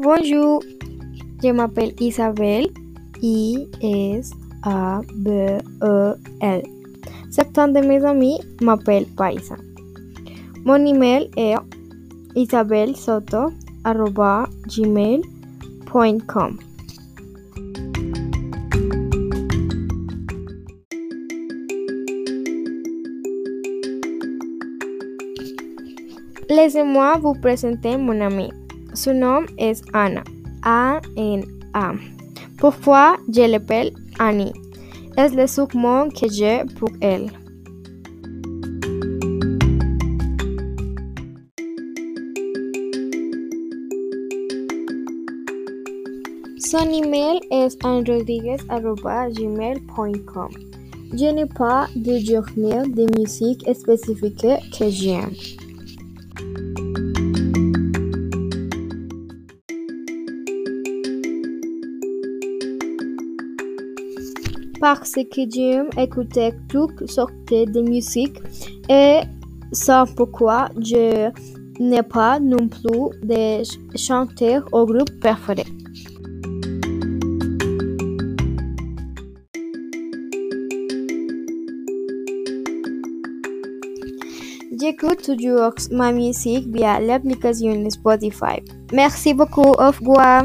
Bonjour, je m'appelle I-S-A-B-E-L. Certains de mes amis m'appellent Paisa. Mon email est isabelsoto.gmail.com Laissez-moi vous présenter mon ami. Son nom est Anna. A-N-A. Pourquoi je l'appelle Annie? Es le surnom que j'ai pour elle. Son email est anrodriguez.gmail.com. Je n'ai pas de genre de musique spécifique que j'aime. Parce que j'aime écouter toutes sortes de musique et c'est pourquoi je n'ai pas non plus de chanteur ou groupe préféré. J'écoute toujours ma musique via l'application Spotify. Merci beaucoup, au revoir.